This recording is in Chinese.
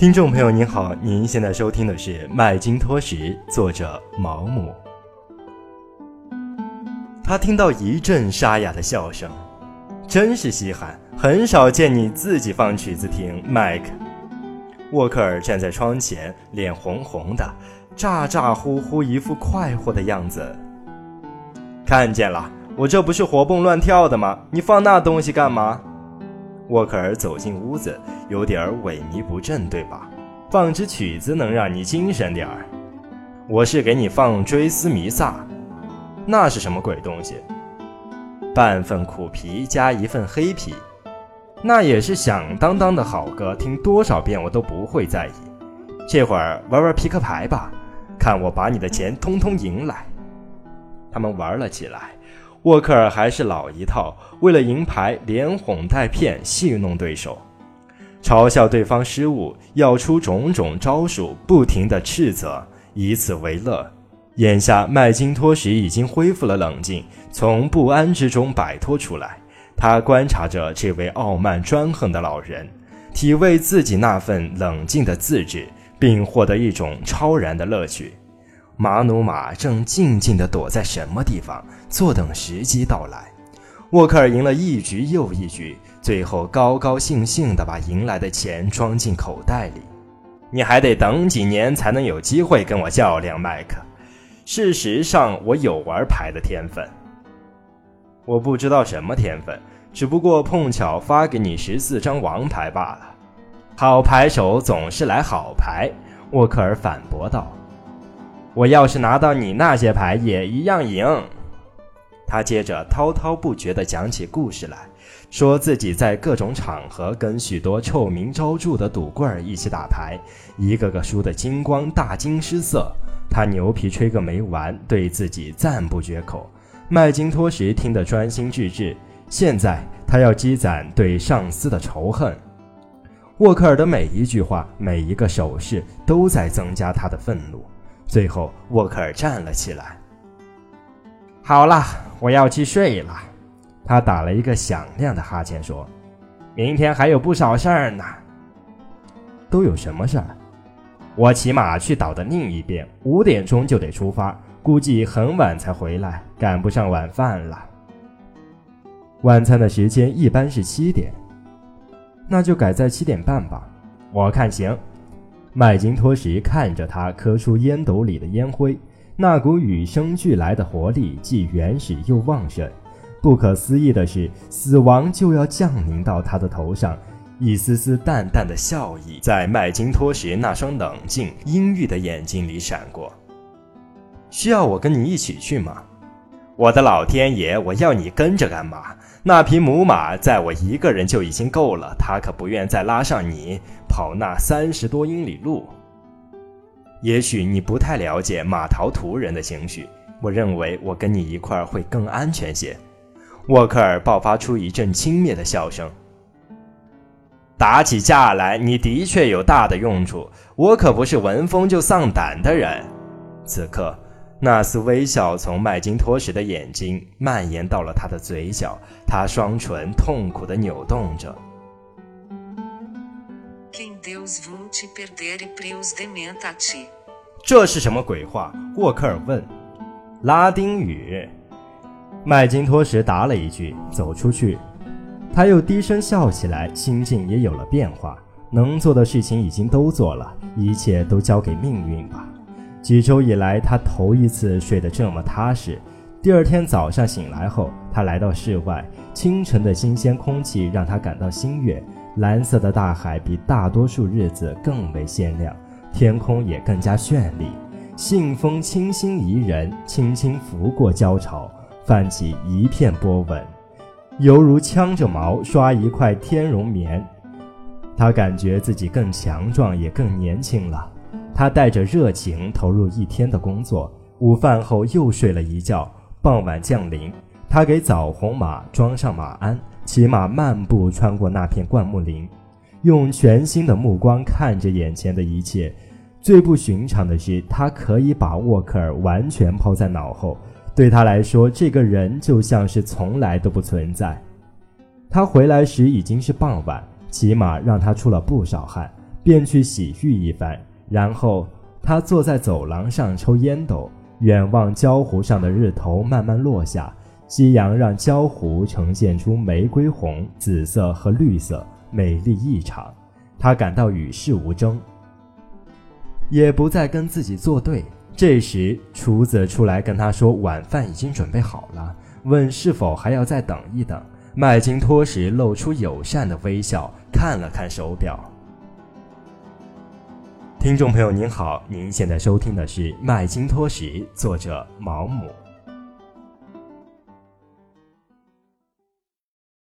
听众朋友您好，您现在收听的是《麦金托什》，作者毛姆。他听到一阵沙哑的笑声，真是稀罕，很少见你自己放曲子听，麦克。沃克尔站在窗前，脸红红的，咋咋呼呼，一副快活的样子。看见了，我这不是活蹦乱跳的吗？你放那东西干嘛？沃克尔走进屋子，有点萎靡不振，对吧？放支曲子能让你精神点儿。我是给你放《追思弥撒》，那是什么鬼东西？半份苦皮加一份黑皮，那也是响当当的好歌，听多少遍我都不会在意。这会儿玩玩扑克牌吧，看我把你的钱通通赢来。他们玩了起来。沃克尔还是老一套，为了赢牌，连哄带骗，戏弄对手，嘲笑对方失误，要出种种招数，不停地斥责，以此为乐。眼下麦金托什已经恢复了冷静，从不安之中摆脱出来。他观察着这位傲慢专横的老人，体味自己那份冷静的自制，并获得一种超然的乐趣。马努马正静静地躲在什么地方，坐等时机到来。沃克尔赢了一局又一局，最后高高兴兴地把赢来的钱装进口袋里。你还得等几年才能有机会跟我较量，麦克。事实上，我有玩牌的天分。我不知道什么天分，只不过碰巧发给你十四张王牌罢了。好牌手总是来好牌，沃克尔反驳道。我要是拿到你那些牌，也一样赢。他接着滔滔不绝地讲起故事来，说自己在各种场合跟许多臭名昭著的赌棍儿一起打牌，一个个输得精光，大惊失色。他牛皮吹个没完，对自己赞不绝口。麦金托什听得专心致志。现在他要积攒对上司的仇恨。沃克尔的每一句话，每一个手势，都在增加他的愤怒。最后，沃克尔站了起来。好了，我要去睡了。他打了一个响亮的哈欠，说：“明天还有不少事儿呢。”都有什么事儿？我骑马去岛的另一边，五点钟就得出发，估计很晚才回来，赶不上晚饭了。晚餐的时间一般是七点，那就改在七点半吧。我看行。麦金托什看着他咳出烟斗里的烟灰，那股与生俱来的活力既原始又旺盛。不可思议的是，死亡就要降临到他的头上。一丝丝淡淡的笑意在麦金托什那双冷静阴郁的眼睛里闪过。需要我跟你一起去吗？我的老天爷，我要你跟着干嘛？那匹母马载我一个人就已经够了，他可不愿再拉上你跑那三十多英里路。也许你不太了解马陶图人的情绪，我认为我跟你一块儿会更安全些。沃克尔爆发出一阵轻蔑的笑声。打起架来，你的确有大的用处，我可不是闻风就丧胆的人。此刻。那丝微笑从麦金托什的眼睛蔓延到了他的嘴角，他双唇痛苦地扭动着。这是什么鬼话？沃克尔问。拉丁语。麦金托什答了一句，走出去。他又低声笑起来，心境也有了变化。能做的事情已经都做了，一切都交给命运吧。几周以来，他头一次睡得这么踏实。第二天早上醒来后，他来到室外，清晨的新鲜空气让他感到新悦。蓝色的大海比大多数日子更为鲜亮，天空也更加绚丽。信风清新宜人，轻轻拂过礁潮，泛起一片波纹，犹如呛着毛刷一块天绒棉。他感觉自己更强壮，也更年轻了。他带着热情投入一天的工作，午饭后又睡了一觉。傍晚降临，他给枣红马装上马鞍，骑马漫步穿过那片灌木林，用全新的目光看着眼前的一切。最不寻常的是，他可以把沃克尔完全抛在脑后，对他来说，这个人就像是从来都不存在。他回来时已经是傍晚，骑马让他出了不少汗。便去洗浴一番。然后他坐在走廊上抽烟斗，远望礁湖上的日头慢慢落下，夕阳让礁湖呈现出玫瑰红、紫色和绿色，美丽异常。他感到与世无争，也不再跟自己作对。这时，厨子出来跟他说：“晚饭已经准备好了。”问是否还要再等一等。麦金托什露出友善的微笑，看了看手表。听众朋友您好，您现在收听的是《麦金托什》，作者毛姆。